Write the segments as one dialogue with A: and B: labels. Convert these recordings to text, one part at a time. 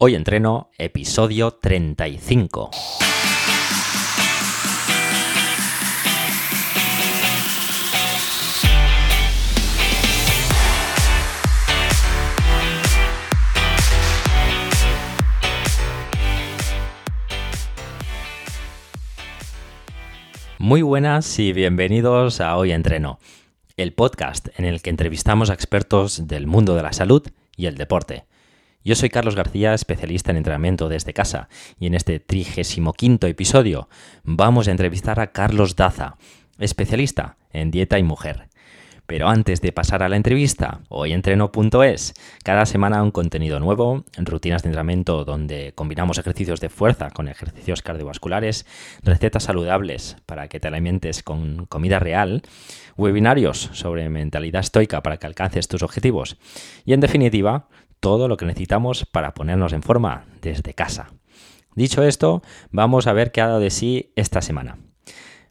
A: Hoy entreno episodio 35. Muy buenas y bienvenidos a Hoy Entreno, el podcast en el que entrevistamos a expertos del mundo de la salud y el deporte. Yo soy Carlos García, especialista en entrenamiento desde casa, y en este 35 episodio vamos a entrevistar a Carlos Daza, especialista en dieta y mujer. Pero antes de pasar a la entrevista, hoy entreno.es, cada semana un contenido nuevo, rutinas de entrenamiento donde combinamos ejercicios de fuerza con ejercicios cardiovasculares, recetas saludables para que te alimentes con comida real, webinarios sobre mentalidad estoica para que alcances tus objetivos y en definitiva, todo lo que necesitamos para ponernos en forma desde casa. Dicho esto, vamos a ver qué ha dado de sí esta semana.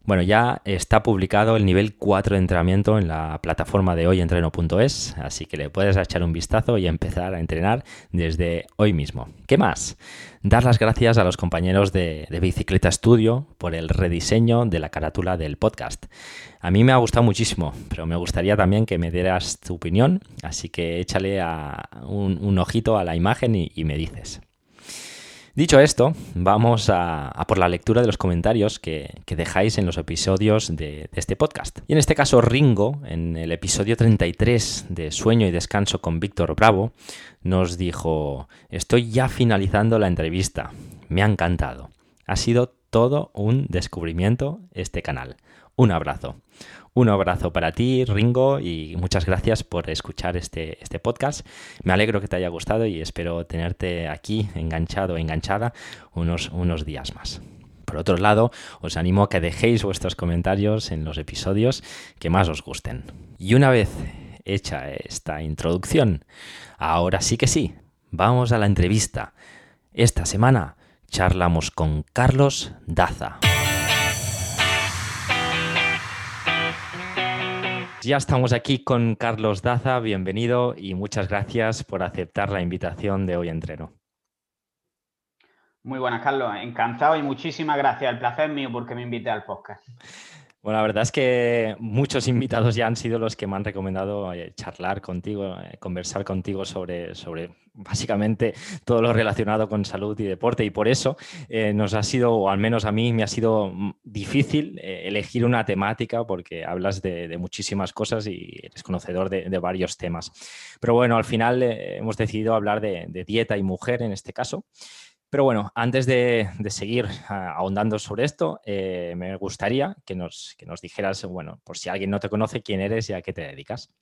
A: Bueno, ya está publicado el nivel 4 de entrenamiento en la plataforma de hoyentreno.es, así que le puedes echar un vistazo y empezar a entrenar desde hoy mismo. ¿Qué más? Dar las gracias a los compañeros de, de Bicicleta Studio por el rediseño de la carátula del podcast. A mí me ha gustado muchísimo, pero me gustaría también que me dieras tu opinión, así que échale un, ojito a la imagen y me dices. Dicho esto, vamos a, por la lectura de los comentarios que, dejáis en los episodios de, este podcast. Y en este caso, Ringo, en el episodio 33 de Sueño y Descanso con Víctor Bravo, nos dijo, estoy ya finalizando la entrevista, me ha encantado. Ha sido todo un descubrimiento este canal. Un abrazo. Un abrazo para ti, Ringo, y muchas gracias por escuchar este, este podcast. Me alegro que te haya gustado y espero tenerte aquí enganchado o enganchada unos, unos días más. Por otro lado, os animo a que dejéis vuestros comentarios en los episodios que más os gusten. Y una vez hecha esta introducción, ahora sí que sí, vamos a la entrevista. Esta semana charlamos con Carlos Daza. Ya estamos aquí con Carlos Daza, bienvenido y muchas gracias por aceptar la invitación de hoy entreno.
B: Muy buenas, Carlos. Encantado y muchísimas gracias. El placer es mío porque me invité al podcast.
A: Bueno, la verdad es que muchos invitados ya han sido los que me han recomendado eh, charlar contigo, eh, conversar contigo sobre, sobre básicamente todo lo relacionado con salud y deporte. Y por eso eh, nos ha sido, o al menos a mí me ha sido mm, difícil elegir una temática porque hablas de, muchísimas cosas y eres conocedor de, varios temas. Pero bueno, al final hemos decidido hablar de, de dieta y mujer en este caso. Pero bueno, antes de, seguir ah, ahondando sobre esto, eh, me gustaría que nos, nos dijeras, bueno, por si alguien no te conoce, quién eres y a qué te dedicas.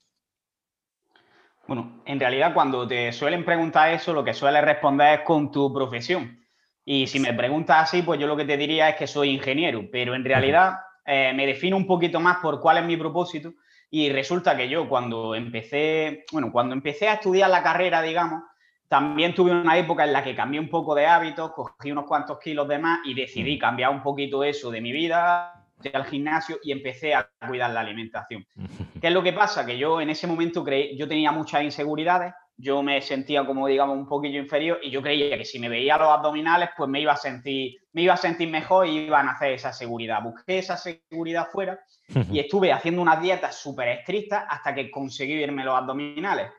B: Bueno, en realidad cuando te suelen preguntar eso, lo que sueles responder es con tu profesión. Y si me preguntas así, pues yo lo que te diría es que soy ingeniero, pero en realidad eh, me defino un poquito más por cuál es mi propósito. Y resulta que yo cuando empecé, bueno, cuando empecé a estudiar la carrera, digamos, también tuve una época en la que cambié un poco de hábitos, cogí unos cuantos kilos de más y decidí mm. cambiar un poquito eso de mi vida, al gimnasio y empecé a cuidar la alimentación. ¿Qué es lo que pasa? Que yo en ese momento creí, yo tenía muchas inseguridades, yo me sentía como digamos un poquillo inferior y yo creía que si me veía los abdominales pues me iba a sentir, me iba a sentir mejor y iban a hacer esa seguridad. Busqué esa seguridad fuera y estuve haciendo una dieta súper estricta hasta que conseguí verme los abdominales.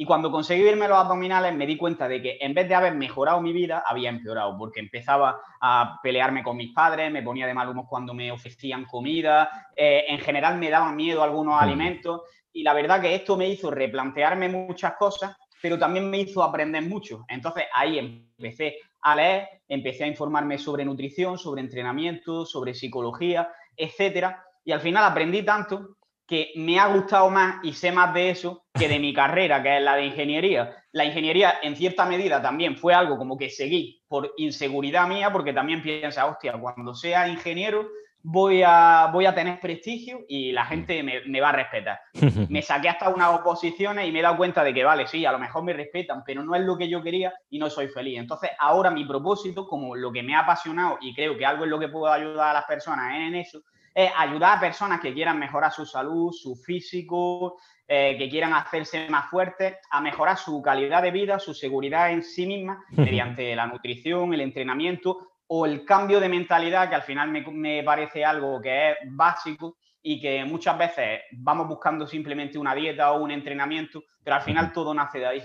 B: Y cuando conseguí verme los abdominales me di cuenta de que en vez de haber mejorado mi vida, había empeorado, porque empezaba a pelearme con mis padres, me ponía de mal humor cuando me ofrecían comida, eh, en general me daban miedo algunos alimentos y la verdad que esto me hizo replantearme muchas cosas, pero también me hizo aprender mucho. Entonces ahí empecé a leer, empecé a informarme sobre nutrición, sobre entrenamiento, sobre psicología, etcétera, y al final aprendí tanto que me ha gustado más y sé más de eso que de mi carrera, que es la de ingeniería. La ingeniería, en cierta medida, también fue algo como que seguí por inseguridad mía, porque también piensa, hostia, cuando sea ingeniero voy a, voy a tener prestigio y la gente me, va a respetar. Me saqué hasta unas oposiciones y me he dado cuenta de que, vale, sí, a lo mejor me respetan, pero no es lo que yo quería y no soy feliz. Entonces, ahora mi propósito, como lo que me ha apasionado y creo que algo es lo que puedo ayudar a las personas en eso, es ayudar a personas que quieran mejorar su salud, su físico, eh, que quieran hacerse más fuertes, a mejorar su calidad de vida, su seguridad en sí misma, mediante la nutrición, el entrenamiento o el cambio de mentalidad, que al final me, me parece algo que es básico y que muchas veces vamos buscando simplemente una dieta o un entrenamiento, pero al final todo nace de ahí.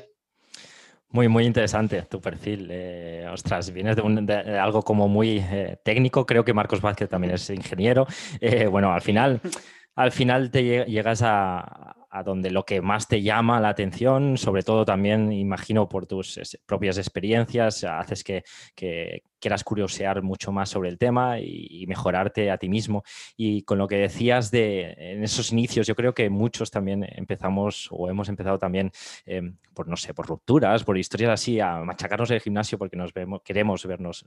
A: Muy, muy interesante tu perfil. Eh, ostras, vienes de, algo como muy eh, técnico. Creo que Marcos Vázquez también es ingeniero. Eh, bueno, al final, al final te llegas a, a donde lo que más te llama la atención, sobre todo también, imagino, por tus propias experiencias, haces que, quieras curiosear mucho más sobre el tema y, mejorarte a ti mismo. Y con lo que decías de en esos inicios, yo creo que muchos también empezamos o hemos empezado también em, por, no sé, por rupturas, por historias así, a machacarnos el gimnasio porque nos queremos vernos,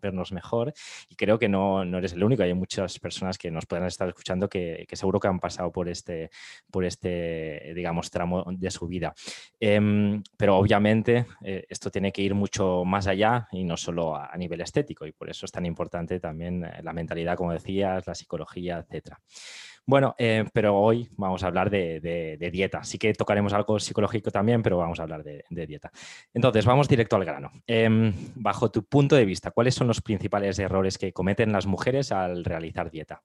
A: vernos mejor. Y creo que no, eres el único, hay muchas personas que nos puedan estar escuchando que, que seguro que han pasado por este, por este digamos, tramo de su vida. Em, pero obviamente eh, esto tiene que ir mucho más allá y no solo a, nivel estético y por eso es tan importante también eh, la mentalidad, como decías, la psicología, etcétera. Bueno, eh, pero hoy vamos a hablar de, dieta. Sí que tocaremos algo psicológico también, pero vamos a hablar de, dieta. Entonces, vamos directo al grano. Em, bajo tu punto de vista, ¿cuáles son los principales errores que cometen las mujeres al realizar dieta?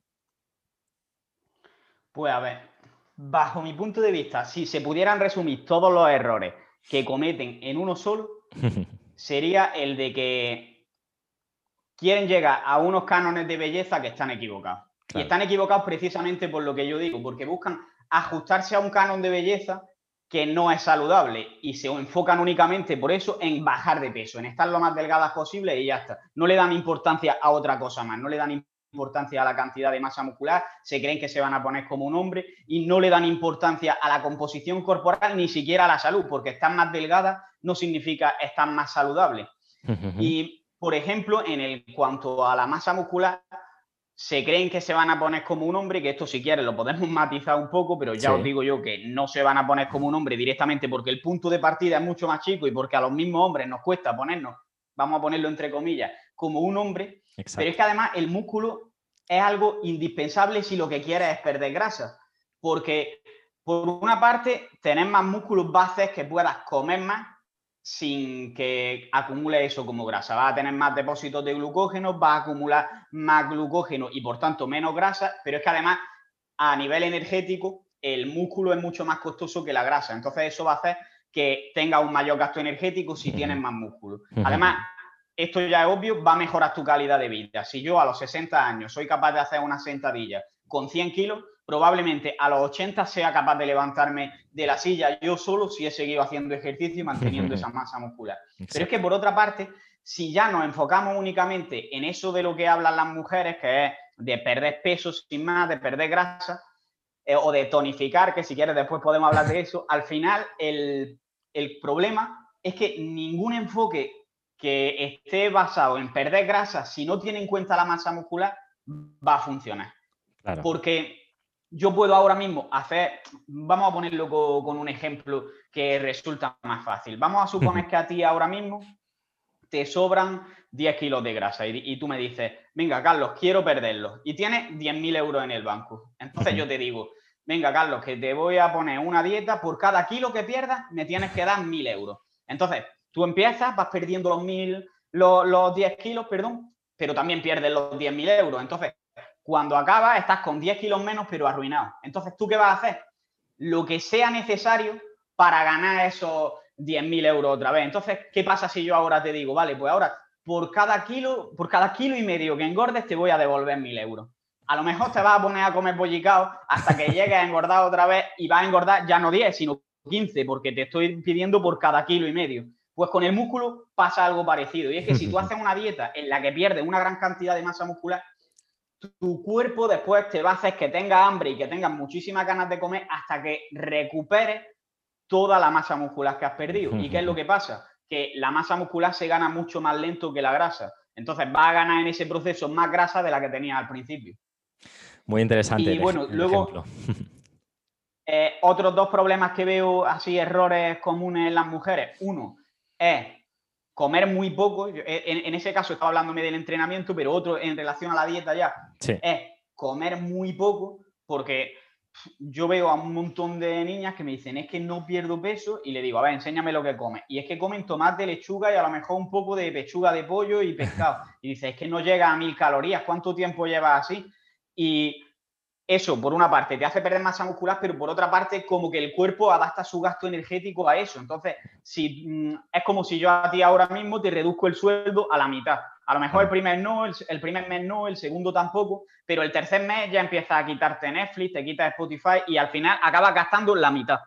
B: Pues a ver, bajo mi punto de vista, si se pudieran resumir todos los errores que cometen en uno solo, sería el de que quieren llegar a unos cánones de belleza que están equivocados. Y están equivocados precisamente por lo que yo digo, porque buscan ajustarse a un canon de belleza que no es saludable y se enfocan únicamente por eso en bajar de peso, en estar lo más delgadas posible y ya está. No le dan importancia a otra cosa más, no le dan importancia a la cantidad de masa muscular, se creen que se van a poner como un hombre y no le dan importancia a la composición corporal ni siquiera a la salud, porque estar más delgada no significa estar más saludable. Y, por ejemplo, en el cuanto a la masa muscular, se creen que se van a poner como un hombre, que esto si quieres lo podemos matizar un poco, pero ya os digo yo que no se van a poner como un hombre directamente porque el punto de partida es mucho más chico y porque a los mismos hombres nos cuesta ponernos, vamos a ponerlo entre comillas, como un hombre, pero es que además el músculo es algo indispensable si lo que quieres es perder grasa. Porque por una parte, tener más músculos bases que puedas comer más sin que acumule eso como grasa. Vas a tener más depósitos de glucógeno, vas a acumular más glucógeno y por tanto menos grasa, pero es que además a nivel energético el músculo es mucho más costoso que la grasa. Entonces eso va a hacer que tenga un mayor gasto energético si tienes más músculo. Además, esto ya es obvio, va a mejorar tu calidad de vida. Si yo a los 60 años soy capaz de hacer una sentadilla con 100 kilos, probablemente a los 80 sea capaz de levantarme de la silla yo solo si he seguido haciendo ejercicio y manteniendo esa masa muscular. Pero es que por otra parte, si ya nos enfocamos únicamente en eso de lo que hablan las mujeres, que es de perder peso sin más, de perder grasa, eh, o de tonificar, que si quieres después podemos hablar de eso, al final el, el problema es que ningún enfoque que esté basado en perder grasa, si no tiene en cuenta la masa muscular, va a funcionar. Porque yo puedo ahora mismo hacer, vamos a ponerlo con, un ejemplo que resulta más fácil. Vamos a suponer que a ti ahora mismo te sobran 10 kilos de grasa y, tú me dices, venga, Carlos, quiero perderlos. Y tienes 10.000 euros en el banco. Entonces yo te digo, venga, Carlos, que te voy a poner una dieta, por cada kilo que pierdas me tienes que dar 1.000 euros. Entonces, Tú empiezas, vas perdiendo los, mil, los, 10 kilos, perdón, pero también pierdes los 10.000 euros. Entonces, cuando acabas, estás con 10 kilos menos, pero arruinado. Entonces, ¿tú qué vas a hacer? Lo que sea necesario para ganar esos 10.000 euros otra vez. Entonces, ¿qué pasa si yo ahora te digo, vale, pues ahora por cada kilo, por cada kilo y medio que engordes, te voy a devolver 1.000 euros? A lo mejor te vas a poner a comer bollicao hasta que llegues a engordar otra vez y vas a engordar ya no 10, sino 15, porque te estoy pidiendo por cada kilo y medio. Pues con el músculo pasa algo parecido. Y es que si tú haces una dieta en la que pierdes una gran cantidad de masa muscular, tu cuerpo después te va a hacer que tengas hambre y que tengas muchísimas ganas de comer hasta que recuperes toda la masa muscular que has perdido. ¿Y qué es lo que pasa? Que la masa muscular se gana mucho más lento que la grasa. Entonces va a ganar en ese proceso más grasa de la que tenía al principio.
A: Muy interesante.
B: Y bueno, luego eh, otros dos problemas que veo así, errores comunes en las mujeres. Uno, es comer muy poco, en, ese caso estaba hablándome del entrenamiento, pero otro en relación a la dieta ya, es comer muy poco, porque yo veo a un montón de niñas que me dicen, es que no pierdo peso, y le digo, a ver, enséñame lo que comes. Y es que comen tomate, lechuga y a lo mejor un poco de pechuga de pollo y pescado. Y dice, es que no llega a mil calorías, ¿cuánto tiempo llevas así? Y eso, por una parte, te hace perder masa muscular, pero por otra parte, como que el cuerpo adapta su gasto energético a eso. Entonces, si, mm, es como si yo a ti ahora mismo te reduzco el sueldo a la mitad. A lo mejor el primer no, el, primer mes no, el segundo tampoco, pero el tercer mes ya empieza a quitarte Netflix, te quita Spotify y al final acabas gastando la mitad.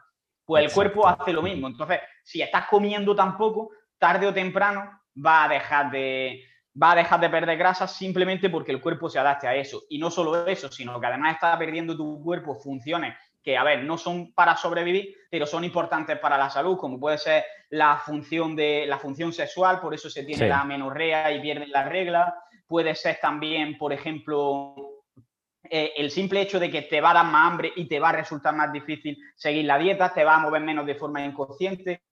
B: Pues el cuerpo hace lo mismo. Entonces, si estás comiendo tan poco, tarde o temprano va a dejar de, va a dejar de perder grasa simplemente porque el cuerpo se adapte a eso. Y no solo eso, sino que además está perdiendo tu cuerpo funciones que, a ver, no son para sobrevivir, pero son importantes para la salud, como puede ser la función, de, la función sexual, por eso se tiene la menorrea y pierden la regla. Puede ser también, por ejemplo, eh, el simple hecho de que te va a dar más hambre y te va a resultar más difícil seguir la dieta, te va a mover menos de forma inconsciente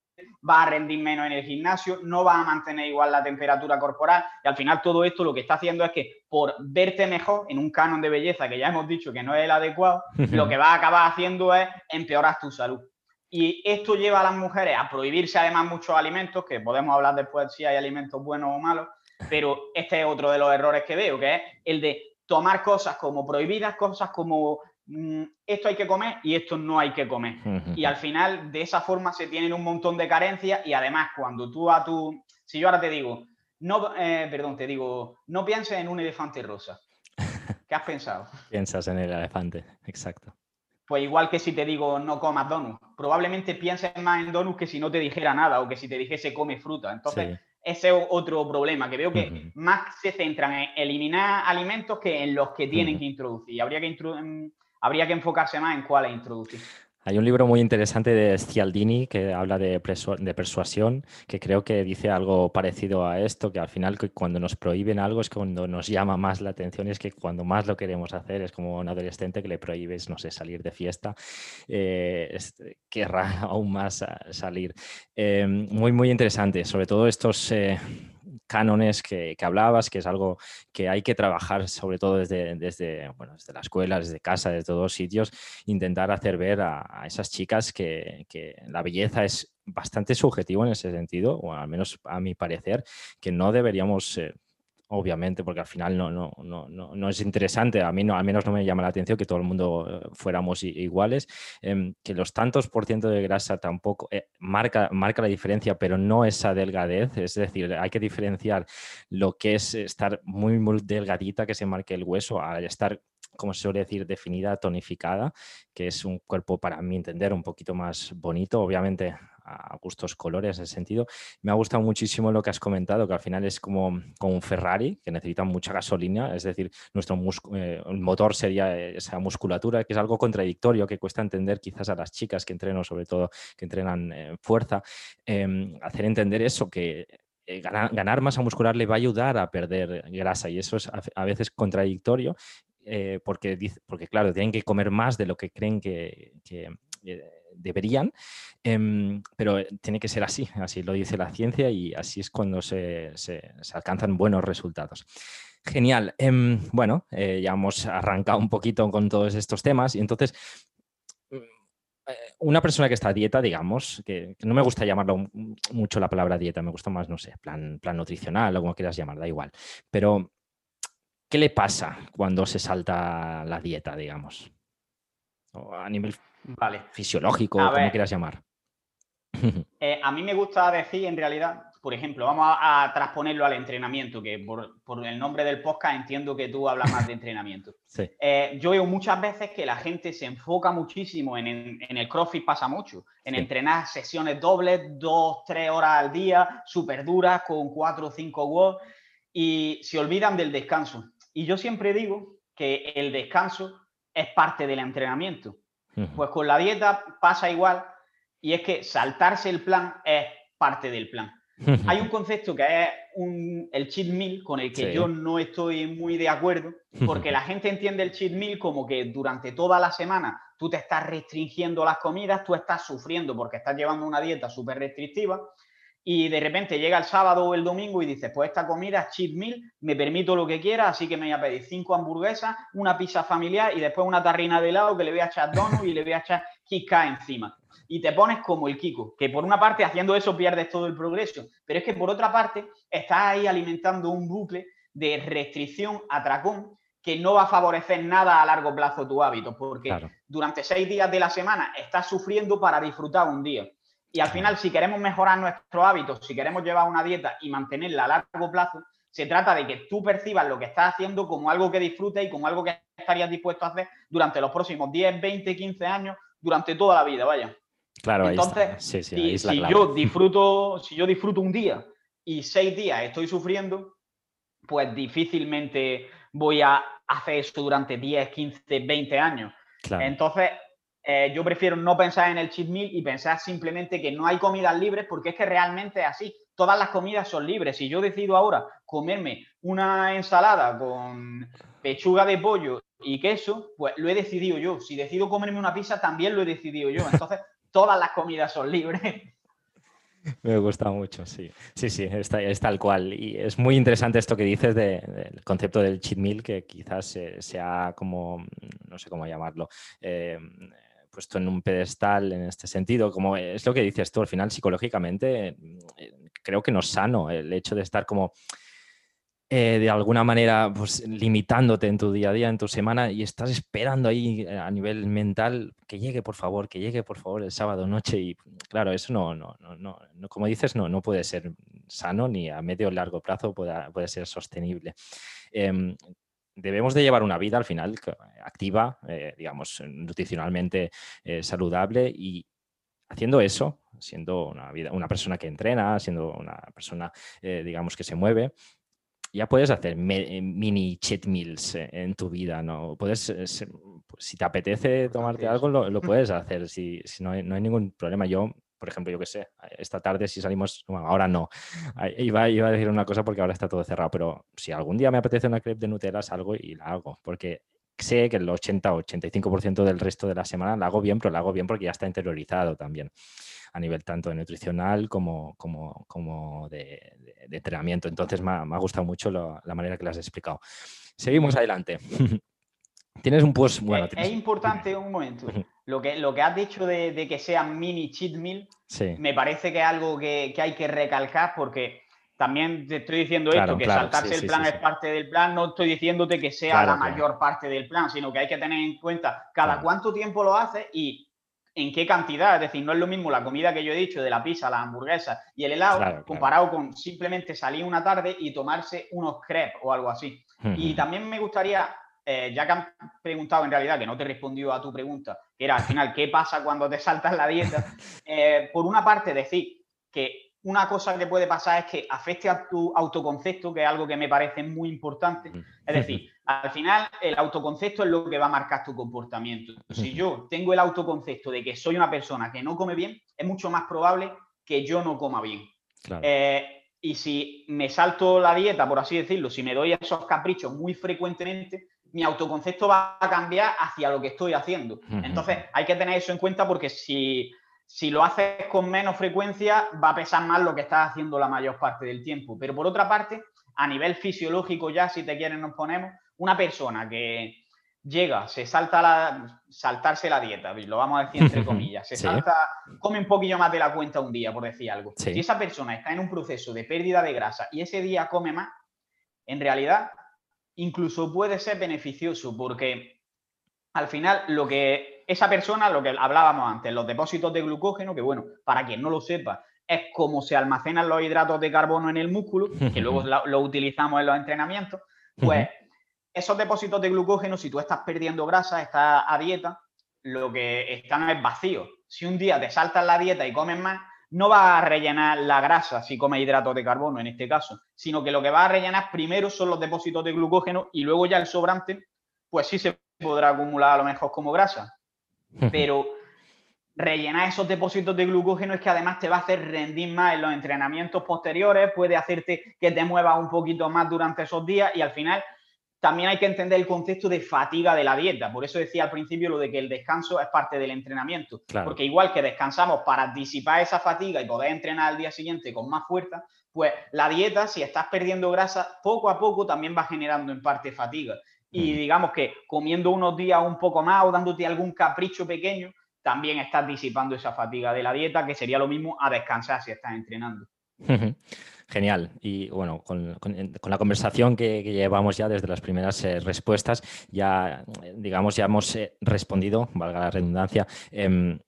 B: va a rendir menos en el gimnasio, no va a mantener igual la temperatura corporal y al final todo esto lo que está haciendo es que por verte mejor en un canon de belleza que ya hemos dicho que no es el adecuado, lo que va a acabar haciendo es empeorar tu salud. Y esto lleva a las mujeres a prohibirse además muchos alimentos, que podemos hablar después si hay alimentos buenos o malos, pero este es otro de los errores que veo, que es el de tomar cosas como prohibidas, cosas como esto hay que comer y esto no hay que comer. Y al final, de esa forma se tienen un montón de carencias y además cuando tú a tu... Si yo ahora te digo, no, eh, perdón, te digo, no pienses en un elefante rosa. ¿Qué has pensado?
A: Piensas en el elefante, exacto.
B: Pues igual que si te digo no comas donuts, probablemente pienses más en donuts que si no te dijera nada o que si te dijese come fruta. Entonces, ese es otro problema, que veo que más se centran en eliminar alimentos que en los que tienen que introducir. Habría que introducir habría que enfocarse más en cuál introducir.
A: Hay un libro muy interesante de Cialdini que habla de, persuasión, que creo que dice algo parecido a esto, que al final cuando nos prohíben algo es cuando nos llama más la atención es que cuando más lo queremos hacer es como un adolescente que le prohíbes, no sé, salir de fiesta, eh, querrá aún más salir. Eh, muy, muy interesante, sobre todo estos... Eh, cánones que, hablabas, que es algo que hay que trabajar sobre todo desde, desde, bueno, desde la escuela, desde casa, desde todos sitios, intentar hacer ver a, esas chicas que, que, la belleza es bastante subjetivo en ese sentido, o al menos a mi parecer, que no deberíamos obviamente, porque al final no, no, no, no, es interesante, a mí no, al menos no me llama la atención que todo el mundo eh, fuéramos iguales, em, que los tantos por ciento de grasa tampoco eh, marca, marca la diferencia, pero no esa delgadez, es decir, hay que diferenciar lo que es estar muy, muy delgadita, que se marque el hueso, a estar como se suele decir, definida, tonificada, que es un cuerpo, para mi entender, un poquito más bonito. Obviamente, a gustos colores en ese sentido. Me ha gustado muchísimo lo que has comentado, que al final es como, como un Ferrari, que necesita mucha gasolina, es decir, nuestro eh, motor sería esa musculatura, que es algo contradictorio, que cuesta entender quizás a las chicas que entreno, sobre todo que entrenan en fuerza, em, hacer entender eso, que eh, ganar, masa muscular le va a ayudar a perder grasa y eso es a, veces contradictorio eh, porque, porque, claro, tienen que comer más de lo que creen que, deberían, em, pero eh, tiene que ser así, así lo dice la ciencia y así es cuando se, alcanzan buenos resultados. Genial. Em, bueno, eh, ya hemos arrancado un poquito con todos estos temas y entonces mm, eh, una persona que está a dieta, digamos, que, no me gusta llamarlo mucho la palabra dieta, me gusta más, no sé, plan, plan nutricional o como quieras llamar, da igual. Pero, ¿qué le pasa cuando se salta la dieta, digamos? a nivel Vale. Fisiológico, como quieras llamar.
B: Eh, a mí me gusta decir, en realidad, por ejemplo, vamos a, transponerlo al entrenamiento, que por, el nombre del podcast entiendo que tú hablas más de entrenamiento. Eh, yo veo muchas veces que la gente se enfoca muchísimo en, el CrossFit, pasa mucho, en entrenar sesiones dobles, dos, tres horas al día, súper duras, con cuatro o cinco watts, y se olvidan del descanso. Y yo siempre digo que el descanso es parte del entrenamiento. Pues con la dieta pasa igual y es que saltarse el plan es parte del plan. Hay un concepto que es el cheat meal con el que yo no estoy muy de acuerdo porque la gente entiende el cheat meal como que durante toda la semana tú te estás restringiendo las comidas, tú estás sufriendo porque estás llevando una dieta súper restrictiva y de repente llega el sábado o el domingo y dices, pues esta comida es cheat meal, me permito lo que quiera, así que me voy a pedir cinco hamburguesas, una pizza familiar y después una tarrina de helado que le voy a echar donut y le voy a echar Kika encima. Y te pones como el Kiko, que por una parte haciendo eso pierdes todo el progreso, pero es que por otra parte estás ahí alimentando un bucle de restricción, atracón, que no va a favorecer nada a largo plazo tu hábito, porque durante seis días de la semana estás sufriendo para disfrutar un día. Y al final, si queremos mejorar nuestros hábitos, si queremos llevar una dieta y mantenerla a largo plazo, se trata de que tú percibas lo que estás haciendo como algo que disfrutes y como algo que estarías dispuesto a hacer durante los próximos 10, 20, 15 años, durante toda la vida, vaya.
A: Claro,
B: Entonces, si, yo disfruto, si yo disfruto un día y seis días estoy sufriendo, pues difícilmente voy a hacer eso durante 10, 15, 20 años. Entonces, eh, yo prefiero no pensar en el cheat meal y pensar simplemente que no hay comidas libres porque es que realmente es así. Todas las comidas son libres. Si yo decido ahora comerme una ensalada con pechuga de pollo y queso, pues lo he decidido yo. Si decido comerme una pizza, también lo he decidido yo. Entonces, todas las comidas son libres.
A: Me gusta mucho, sí. Sí, sí, es, tal cual. Y es muy interesante esto que dices del concepto del cheat meal, que quizás sea como, no sé cómo llamarlo, eh, puesto en un pedestal en este sentido, como es lo que dices tú, al final psicológicamente eh, creo que no es sano el hecho de estar como eh, de alguna manera pues, limitándote en tu día a día, en tu semana y estás esperando ahí eh, a nivel mental que llegue por favor, que llegue por favor el sábado noche y claro, eso no, no, no, no, como dices, no, no puede ser sano ni a medio o largo plazo puede, puede ser sostenible. Em, debemos de llevar una vida al final activa, eh, digamos, nutricionalmente eh, saludable y haciendo eso, siendo una, vida, una persona que entrena, siendo una persona, eh, digamos, que se mueve, ya puedes hacer mini cheat meals en tu vida, ¿no? Puedes, si te apetece tomarte algo, lo, puedes hacer, si, no, hay, no, hay, ningún problema. Yo por ejemplo, yo qué sé, esta tarde si salimos, ahora no, iba, iba, a decir una cosa porque ahora está todo cerrado, pero si algún día me apetece una crepe de Nutella, salgo y la hago, porque sé que el 80 o 85% del resto de la semana la hago bien, pero la hago bien porque ya está interiorizado también a nivel tanto de nutricional como, como, como de, entrenamiento. Entonces me ha, gustado mucho la manera que lo has explicado. Seguimos adelante. Tienes un post. Bueno,
B: es, importante un momento. Lo que, lo que has dicho de, que sea mini cheat meal, me parece que es algo que, hay que recalcar porque también te estoy diciendo esto, que saltarse el plan es parte del plan, no estoy diciéndote que sea la mayor parte del plan, sino que hay que tener en cuenta cada cuánto tiempo lo haces y en qué cantidad. Es decir, no es lo mismo la comida que yo he dicho de la pizza, la hamburguesa y el helado, comparado con simplemente salir una tarde y tomarse unos crepes o algo así. Y también me gustaría eh, ya que han preguntado en realidad, que no te respondió a tu pregunta, que era al final, ¿qué pasa cuando te saltas la dieta? Eh, por una parte, decir que una cosa que puede pasar es que afecte a tu autoconcepto, que es algo que me parece muy importante. Es decir, al final el autoconcepto es lo que va a marcar tu comportamiento. Si yo tengo el autoconcepto de que soy una persona que no come bien, es mucho más probable que yo no coma bien. Eh, y si me salto la dieta, por así decirlo, si me doy esos caprichos muy frecuentemente, mi autoconcepto va a cambiar hacia lo que estoy haciendo. Entonces, hay que tener eso en cuenta porque si, si lo haces con menos frecuencia, va a pesar más lo que estás haciendo la mayor parte del tiempo. Pero por otra parte, a nivel fisiológico ya, si te quieren, nos ponemos, una persona que llega, se salta la, saltarse la dieta, lo vamos a decir entre comillas, se salta, come un poquillo más de la cuenta un día, por decir algo. Si esa persona está en un proceso de pérdida de grasa y ese día come más, en realidad incluso puede ser beneficioso porque al final lo que esa persona, lo que hablábamos antes, los depósitos de glucógeno, que bueno, para quien no lo sepa, es como se almacenan los hidratos de carbono en el músculo, que luego lo, utilizamos en los entrenamientos, pues esos depósitos de glucógeno, si tú estás perdiendo grasa, estás a dieta, lo que están es vacío. Si un día te saltas la dieta y comes más, no va a rellenar la grasa si come hidratos de carbono en este caso, sino que lo que va a rellenar primero son los depósitos de glucógeno y luego ya el sobrante, pues sí se podrá acumular a lo mejor como grasa. Pero rellenar esos depósitos de glucógeno es que además te va a hacer rendir más en los entrenamientos posteriores, puede hacerte que te muevas un poquito más durante esos días y al final también hay que entender el concepto de fatiga de la dieta. Por eso decía al principio lo de que el descanso es parte del entrenamiento. Porque igual que descansamos para disipar esa fatiga y poder entrenar al día siguiente con más fuerza, pues la dieta, si estás perdiendo grasa, poco a poco también va generando en parte fatiga. Y digamos que comiendo unos días un poco más o dándote algún capricho pequeño, también estás disipando esa fatiga de la dieta, que sería lo mismo a descansar si estás entrenando.
A: Genial. Y bueno, con, la conversación que, llevamos ya desde las primeras eh, respuestas, ya, digamos, ya hemos eh, respondido, valga la redundancia, em,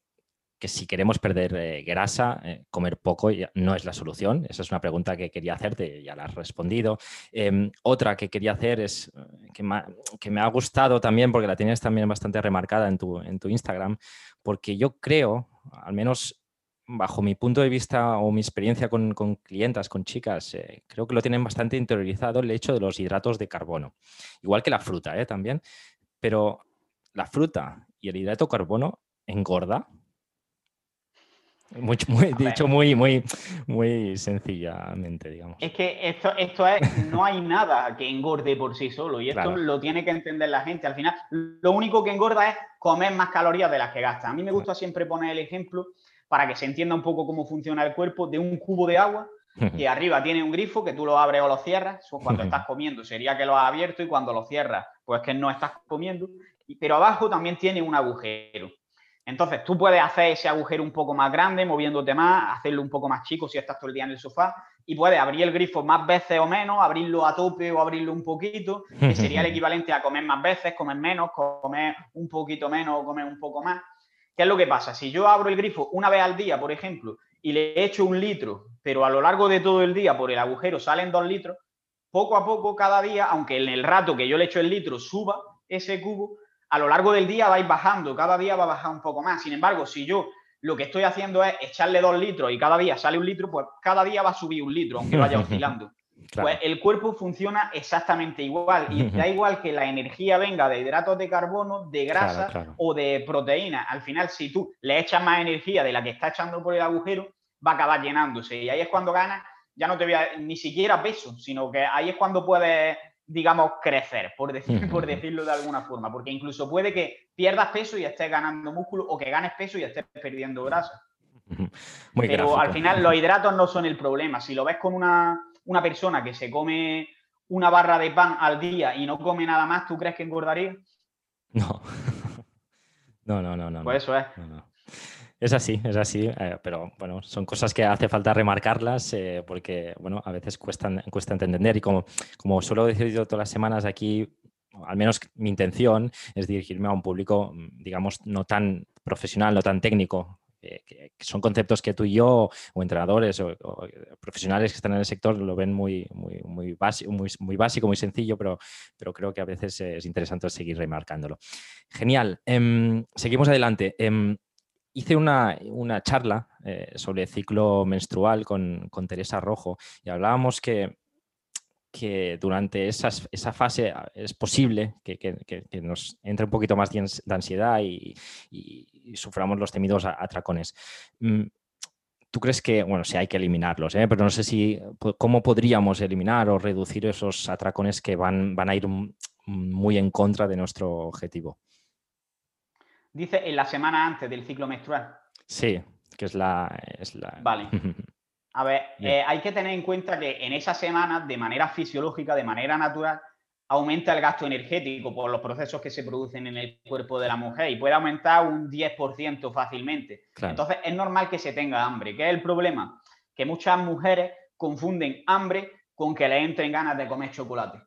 A: que si queremos perder eh, grasa, comer poco no es la solución. Esa es una pregunta que quería hacerte, ya la has respondido. Em, otra que quería hacer es, que me, que me, ha gustado también, porque la tienes también bastante remarcada en tu, en tu Instagram, porque yo creo, al menos bajo mi punto de vista o mi experiencia con, con clientas, con chicas, eh, creo que lo tienen bastante interiorizado el hecho de los hidratos de carbono. Igual que la fruta ¿eh? también. Pero la fruta y el hidrato de carbono engorda. Muy, dicho muy, muy, muy sencillamente, digamos.
B: Es que esto, esto es, no hay nada que engorde por sí solo y esto lo tiene que entender la gente. Al final, lo único que engorda es comer más calorías de las que gasta. A mí me gusta siempre poner el ejemplo para que se entienda un poco cómo funciona el cuerpo de un cubo de agua que arriba tiene un grifo que tú lo abres o lo cierras. Cuando estás comiendo sería que lo has abierto y cuando lo cierras, pues que no estás comiendo. Pero abajo también tiene un agujero. Entonces tú puedes hacer ese agujero un poco más grande, moviéndote más, hacerlo un poco más chico si estás todo el día en el sofá y puedes abrir el grifo más veces o menos, abrirlo a tope o abrirlo un poquito, que sería el equivalente a comer más veces, comer menos, comer un poquito menos o comer un poco más. ¿Qué es lo que pasa? Si yo abro el grifo una vez al día, por ejemplo, y le echo un litro, pero a lo largo de todo el día por el agujero salen dos litros, poco a poco cada día, aunque en el rato que yo le echo el litro suba ese cubo, a lo largo del día va a ir bajando, cada día va a bajar un poco más. Sin embargo, si yo lo que estoy haciendo es echarle dos litros y cada día sale un litro, pues cada día va a subir un litro, aunque vaya oscilando. Pues el cuerpo funciona exactamente igual y da igual que la energía venga de hidratos de carbono, de grasa o de proteína. Al final, si tú le echas más energía de la que está echando por el agujero, va a acabar llenándose y ahí es cuando ganas, ya no te voy a, ni siquiera peso, sino que ahí es cuando puedes, digamos, crecer, por, decir, por decirlo de alguna forma, porque incluso puede que pierdas peso y estés ganando músculo o que ganes peso y estés perdiendo grasa. Pero al final los hidratos no son el problema. Si lo ves con una una persona que se come una barra de pan al día y no come nada más, ¿tú crees que engordaría?
A: No. no, no, no, no.
B: Pues eso es.
A: Es así, es así, eh, pero bueno, son cosas que hace falta remarcarlas eh, porque, bueno, a veces cuestan, cuesta entender y como, como suelo decir yo todas las semanas aquí, al menos mi intención es dirigirme a un público, digamos, no tan profesional, no tan técnico, que, son conceptos que tú y yo, o entrenadores o, profesionales que están en el sector, lo ven muy, muy, muy, básico, muy, sencillo, pero, pero creo que a veces es interesante seguir remarcándolo. Genial. Em, seguimos adelante. Em, hice una, una charla eh, sobre ciclo menstrual con, con Teresa Rojo y hablábamos que que durante esa fase ah, es posible que, nos entre un poquito más de ansiedad y, suframos los temidos atracones. Mm, ¿Tú crees que, bueno, sí hay que eliminarlos, ¿eh? pero no sé si, cómo podríamos eliminar o reducir esos atracones que van, van a ir muy en contra de nuestro objetivo?
B: Dice en la semana antes del ciclo menstrual.
A: Sí, que es la... Es la...
B: Vale. A ver, eh, hay que tener en cuenta que en esas semanas, de manera fisiológica, de manera natural, aumenta el gasto energético por los procesos que se producen en el cuerpo de la mujer y puede aumentar un 10% fácilmente. Entonces, es normal que se tenga hambre. ¿Qué es el problema? Que muchas mujeres confunden hambre con que le entren ganas de comer chocolate.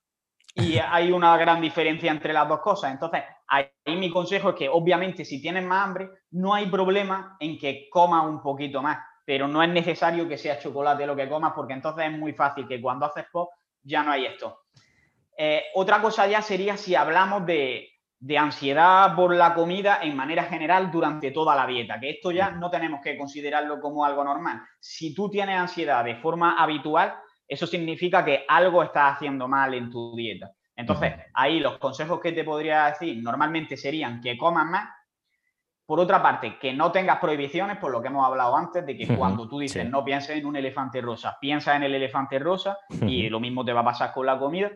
B: Y hay una gran diferencia entre las dos cosas. Entonces, ahí mi consejo es que obviamente si tienes más hambre, no hay problema en que coma un poquito más pero no es necesario que sea chocolate lo que comas porque entonces es muy fácil que cuando haces pop ya no hay esto. Eh, otra cosa ya sería si hablamos de, ansiedad por la comida en manera general durante toda la dieta, que esto ya no tenemos que considerarlo como algo normal. Si tú tienes ansiedad de forma habitual, eso significa que algo estás haciendo mal en tu dieta. Entonces, ahí los consejos que te podría decir normalmente serían que comas más, por otra parte, que no tengas prohibiciones, por lo que hemos hablado antes, de que cuando tú dices no pienses en un elefante rosa, piensa en el elefante rosa y lo mismo te va a pasar con la comida.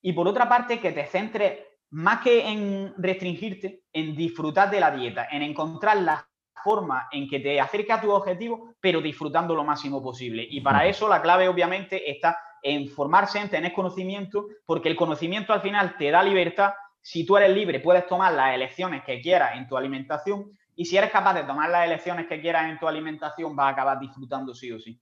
B: Y por otra parte, que te centres más que en restringirte, en disfrutar de la dieta, en encontrar la forma en que te acerques a tu objetivo, pero disfrutando lo máximo posible. Y para eso la clave obviamente está en formarse, en tener conocimiento, porque el conocimiento al final te da libertad. Si tú eres libre, puedes tomar las elecciones que quieras en tu alimentación y si eres capaz de tomar las elecciones que quieras en tu alimentación, vas a acabar disfrutando sí o sí.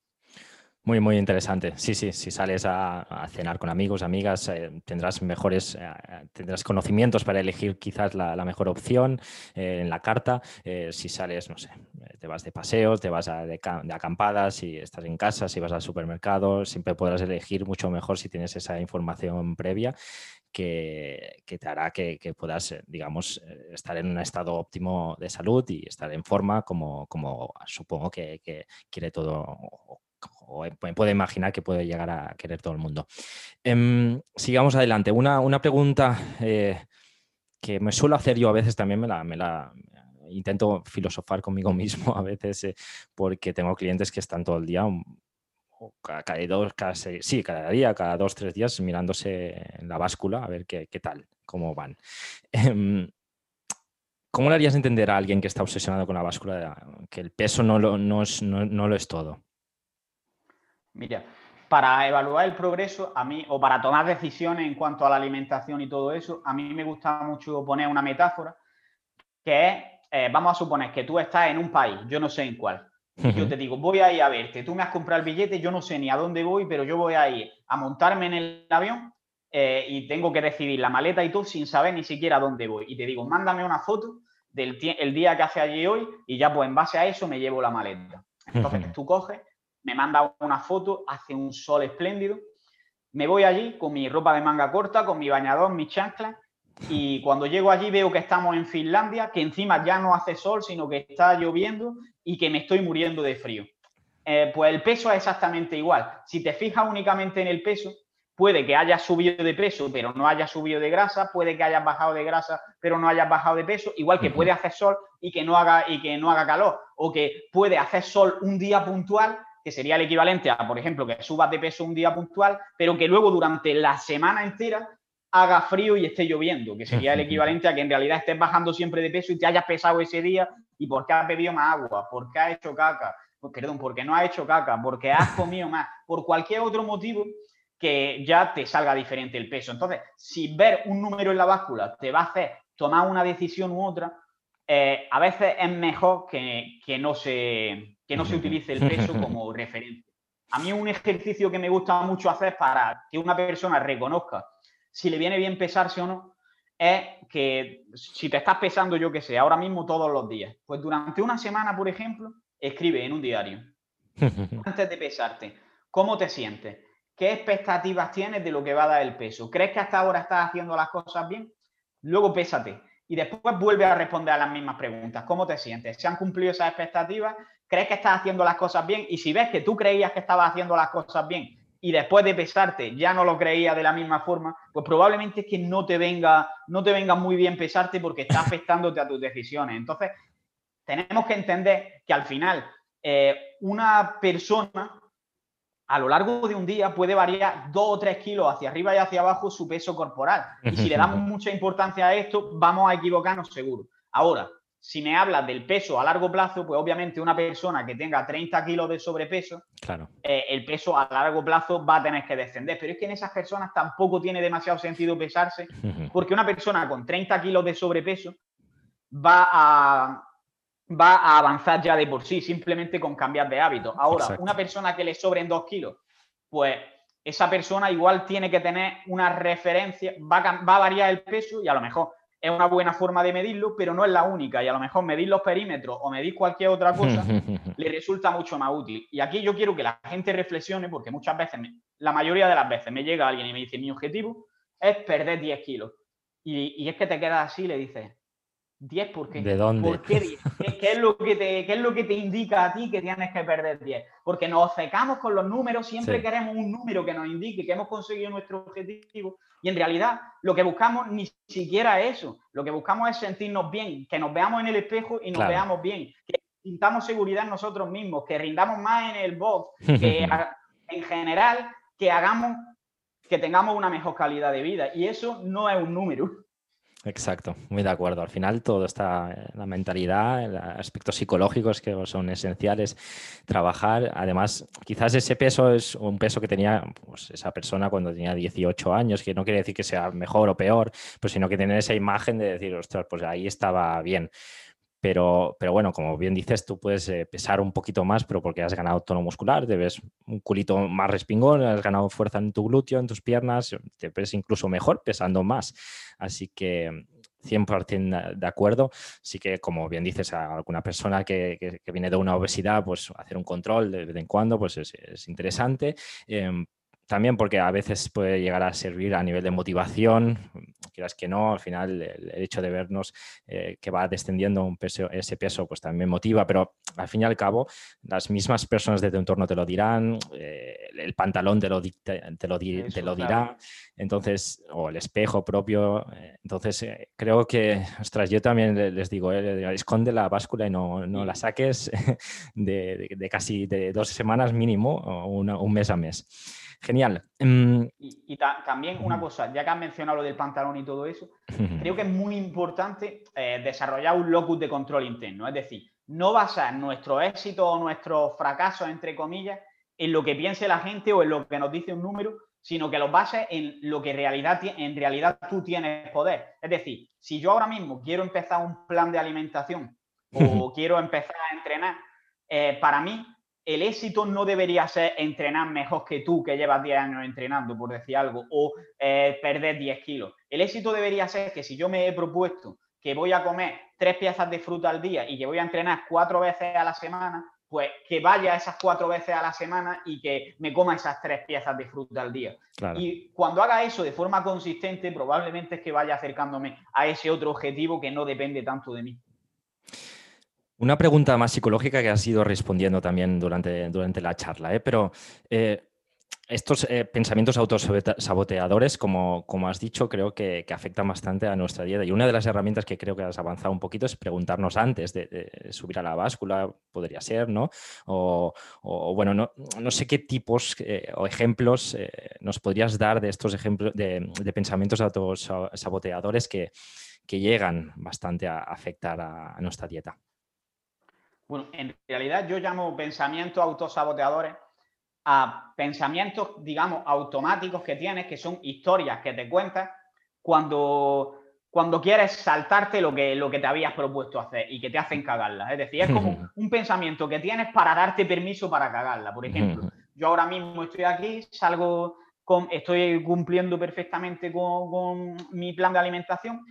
A: Muy, muy interesante. Sí, sí, si sales a, cenar con amigos, amigas, eh, tendrás mejores, eh, tendrás conocimientos para elegir quizás la, mejor opción eh, en la carta. si sales, no sé, te vas de paseos, te vas de, acampadas, si estás en casa, si vas al supermercado, siempre podrás elegir mucho mejor si tienes esa información previa que, te hará que, puedas, digamos, estar en un estado óptimo de salud y estar en forma como, supongo que, quiere todo o me puedo imaginar que puede llegar a querer todo el mundo. Em, sigamos adelante. Una, pregunta eh, que me suelo hacer yo a veces también me la, intento filosofar conmigo mismo a veces eh, porque tengo clientes que están todo el día cada, dos, sí, cada día, cada dos, tres días mirándose en la báscula a ver qué, tal, cómo van. Em, ¿Cómo le harías entender a alguien que está obsesionado con la báscula que el peso no no lo es todo?
B: Mira, para evaluar el progreso, a mí, o para tomar decisiones en cuanto a la alimentación y todo eso, a mí me gusta mucho poner una metáfora, que es, eh, vamos a suponer que tú estás en un país, yo no sé en cuál, yo te digo, voy a ir a verte, tú me has comprado el billete, yo no sé ni a dónde voy, pero yo voy a ir a montarme en el avión eh, y tengo que decidir la maleta y todo sin saber ni siquiera a dónde voy. Y te digo, mándame una foto del el día que hace allí hoy y ya pues en base a eso me llevo la maleta. Entonces tú coges me manda una foto, hace un sol espléndido. Me voy allí con mi ropa de manga corta, con mi bañador, mis chanclas, y cuando llego allí veo que estamos en Finlandia, que encima ya no hace sol, sino que está lloviendo y que me estoy muriendo de frío. Eh, pues el peso es exactamente igual. Si te fijas únicamente en el peso, puede que hayas subido de peso, pero no hayas subido de grasa, puede que hayas bajado de grasa, pero no hayas bajado de peso, igual que puede hacer sol y que no haga, y que no haga calor, o que puede hacer sol un día puntual que sería el equivalente a, por ejemplo, que subas de peso un día puntual, pero que luego durante la semana entera haga frío y esté lloviendo, que sería el equivalente a que en realidad estés bajando siempre de peso y te hayas pesado ese día y porque has bebido más agua, porque has hecho caca, pues, perdón, porque no has hecho caca, porque has comido más, por cualquier otro motivo que ya te salga diferente el peso. Entonces, si ver un número en la báscula te va a hacer tomar una decisión u otra, eh, a veces es mejor que, que no se, que no se utilice el peso como referencia. A mí un ejercicio que me gusta mucho hacer para que una persona reconozca si le viene bien pesarse o no, es que si te estás pesando, yo que sé, ahora mismo todos los días, pues durante una semana, por ejemplo, escribe en un diario, antes de pesarte, ¿cómo te sientes? ¿Qué expectativas tienes de lo que va a dar el peso? ¿Crees que hasta ahora estás haciendo las cosas bien? Luego pésate y después vuelve a responder a las mismas preguntas. ¿Cómo te sientes? ¿Se han cumplido esas expectativas? ¿Crees que estás haciendo las cosas bien? Y si ves que tú creías que estabas haciendo las cosas bien y después de pesarte ya no lo creías de la misma forma, pues probablemente es que no te venga, no te venga muy bien pesarte porque está afectándote a tus decisiones. Entonces, tenemos que entender que al final eh, una persona a lo largo de un día puede variar dos o tres kilos hacia arriba y hacia abajo su peso corporal. Y si le damos mucha importancia a esto, vamos a equivocarnos seguro. Ahora, si me hablas del peso a largo plazo, pues obviamente una persona que tenga 30 kilos de sobrepeso, claro. Eh, el peso a largo plazo va a tener que descender. Pero es que en esas personas tampoco tiene demasiado sentido pesarse, porque una persona con 30 kilos de sobrepeso va a, va a avanzar ya de por sí, simplemente con cambiar de hábito. Ahora, una persona que le sobren dos kilos, pues esa persona igual tiene que tener una referencia, va a, va a variar el peso y a lo mejor es una buena forma de medirlo, pero no es la única. Y a lo mejor medir los perímetros o medir cualquier otra cosa le resulta mucho más útil. Y aquí yo quiero que la gente reflexione, porque muchas veces, la mayoría de las veces, me llega alguien y me dice, mi objetivo es perder 10 kilos. Y, y es que te quedas así y le dices, 10 por qué.
A: ¿De dónde?
B: ¿Por qué 10? ¿Qué, es lo que te, ¿Qué es lo que te indica a ti que tienes que perder 10? Porque nos secamos con los números, siempre queremos un número que nos indique que hemos conseguido nuestro objetivo y en realidad lo que buscamos ni siquiera es eso. Lo que buscamos es sentirnos bien, que nos veamos en el espejo y nos veamos bien, que sintamos seguridad en nosotros mismos, que rindamos más en el box, que en general que hagamos que tengamos una mejor calidad de vida. Y eso no es un número.
A: Exacto, muy de acuerdo. Al final todo está en la mentalidad, en aspectos psicológicos que son esenciales trabajar. Además, quizás ese peso es un peso que tenía pues, esa persona cuando tenía 18 años, que no quiere decir que sea mejor o peor, pues sino que tener esa imagen de decir, ostras, pues ahí estaba bien. Pero, pero bueno, como bien dices, tú puedes eh, pesar un poquito más, pero porque has ganado tono muscular, te un culito más respingón, has ganado fuerza en tu glúteo, en tus piernas, te ves incluso mejor pesando más. Así que 100% de acuerdo. Sí que, como bien dices, a alguna persona que, que, viene de una obesidad, pues hacer un control de vez en cuando pues es, es interesante. Em, también porque a veces puede llegar a servir a nivel de motivación, quieras que no, al final el, hecho de vernos eh, que va descendiendo un peso, ese peso pues también motiva, pero al fin y al cabo las mismas personas de tu entorno te lo dirán, eh, el pantalón te lo, te, lo, te lo dirá, entonces, o el espejo propio, eh, entonces creo que, ostras, yo también les digo, esconde la báscula y no, no la saques de, de, casi de dos semanas mínimo o un mes a mes. Genial.
B: Em, y, también una cosa, ya que has mencionado lo del pantalón y todo eso, creo que es muy importante eh, desarrollar un locus de control interno. Es decir, no basar nuestro éxito o nuestro fracaso, entre comillas, en lo que piense la gente o en lo que nos dice un número, sino que los bases en lo que realidad, en realidad tú tienes poder. Es decir, si yo ahora mismo quiero empezar un plan de alimentación o quiero empezar a entrenar, eh, para mí el éxito no debería ser entrenar mejor que tú, que llevas 10 años entrenando, por decir algo, o eh, perder 10 kilos. El éxito debería ser que si yo me he propuesto que voy a comer tres piezas de fruta al día y que voy a entrenar cuatro veces a la semana, pues que vaya esas cuatro veces a la semana y que me coma esas tres piezas de fruta al día. Y cuando haga eso de forma consistente, probablemente es que vaya acercándome a ese otro objetivo que no depende tanto de mí.
A: Una pregunta más psicológica que has ido respondiendo también durante, durante la charla, ¿eh? pero eh, estos eh, pensamientos autosaboteadores, como, como has dicho, creo que, afectan bastante a nuestra dieta. Y una de las herramientas que creo que has avanzado un poquito es preguntarnos antes de, subir a la báscula, podría ser, ¿no? O, bueno, no, no, sé qué tipos o ejemplos nos podrías dar de estos ejemplos de, pensamientos autosaboteadores que, que llegan bastante a afectar a nuestra dieta.
B: Bueno, en realidad yo llamo pensamientos autosaboteadores a pensamientos, digamos, automáticos que tienes, que son historias que te cuentas cuando, cuando quieres saltarte lo que, lo que te habías propuesto hacer y que te hacen cagarla. Es decir, es como un pensamiento que tienes para darte permiso para cagarla. Por ejemplo, yo ahora mismo estoy aquí, salgo, con, estoy cumpliendo perfectamente con, con mi plan de alimentación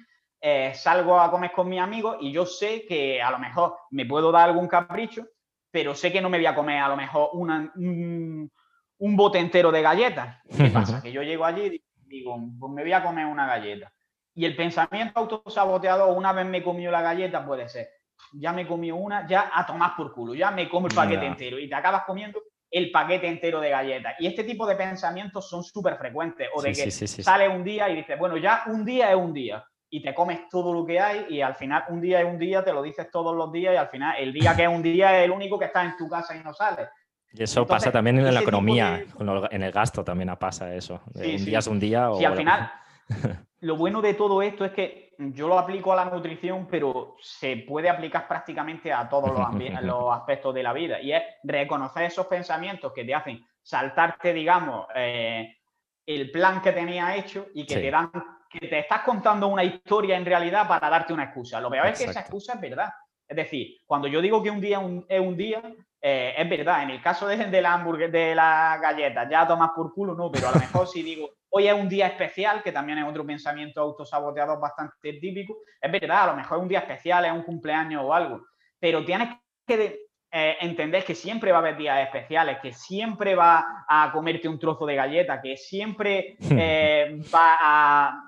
B: eh, salgo a comer con mis amigos y yo sé que a lo mejor me puedo dar algún capricho, pero sé que no me voy a comer a lo mejor un, bote entero de galletas. ¿Qué pasa? Que yo llego allí y digo, pues me voy a comer una galleta. Y el pensamiento autosaboteado, una vez me comió la galleta, puede ser, ya me comió una, ya a tomar por culo, ya me como el paquete entero y te acabas comiendo el paquete entero de galletas. Y este tipo de pensamientos son súper frecuentes. O de que sale un día y dices, bueno, ya un día es un día y te comes todo lo que hay y al final un día es un día, te lo dices todos los días y al final el día que es un día es el único que está en tu casa y no sale.
A: Y eso pasa también en la economía, en el gasto también pasa eso. un día es un día.
B: O... Sí, al final, lo bueno de todo esto es que yo lo aplico a la nutrición, pero se puede aplicar prácticamente a todos los, los aspectos de la vida. Y es reconocer esos pensamientos que te hacen saltarte, digamos, eh, el plan que tenía hecho y que te dan que te estás contando una historia en realidad para darte una excusa. Lo peor es que esa excusa es verdad. Es decir, cuando yo digo que un día es un día, eh, es verdad. En el caso de, de la hamburguesa, de la galleta, ya tomas por culo, no, pero a lo mejor si digo, hoy es un día especial, que también es otro pensamiento autosaboteador bastante típico, es verdad, a lo mejor es un día especial, es un cumpleaños o algo, pero tienes que eh, entender que siempre va a haber días especiales, que siempre va a comerte un trozo de galleta, que siempre eh, va, a,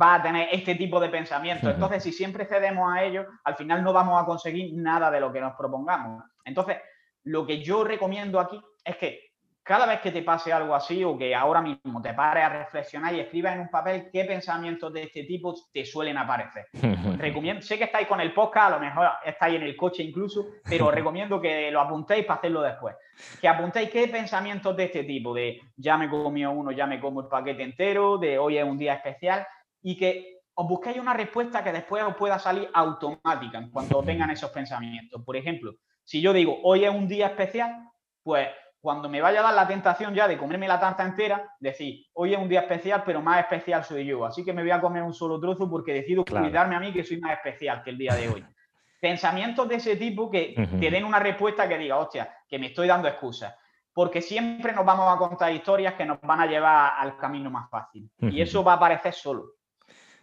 B: va a tener este tipo de pensamientos. Entonces, si siempre cedemos a ellos, al final no vamos a conseguir nada de lo que nos propongamos. Entonces, lo que yo recomiendo aquí es que cada vez que te pase algo así o que ahora mismo te pares a reflexionar y escribas en un papel qué pensamientos de este tipo te suelen aparecer. recomiendo, sé que estáis con el podcast, a lo mejor estáis en el coche incluso, pero os recomiendo que lo apuntéis para hacerlo después. Que apuntéis qué pensamientos de este tipo, de ya me comió uno, ya me como el paquete entero, de hoy es un día especial, y que os busquéis una respuesta que después os pueda salir automática en cuanto tengan esos pensamientos. Por ejemplo, si yo digo hoy es un día especial, pues cuando me vaya a dar la tentación ya de comerme la tarta entera, decir, hoy es un día especial, pero más especial soy yo. Así que me voy a comer un solo trozo porque decido cuidarme a mí que soy más especial que el día de hoy. Pensamientos de ese tipo que te den una respuesta que diga, hostia, que me estoy dando excusas. Porque siempre nos vamos a contar historias que nos van a llevar al camino más fácil. Y eso va a aparecer solo.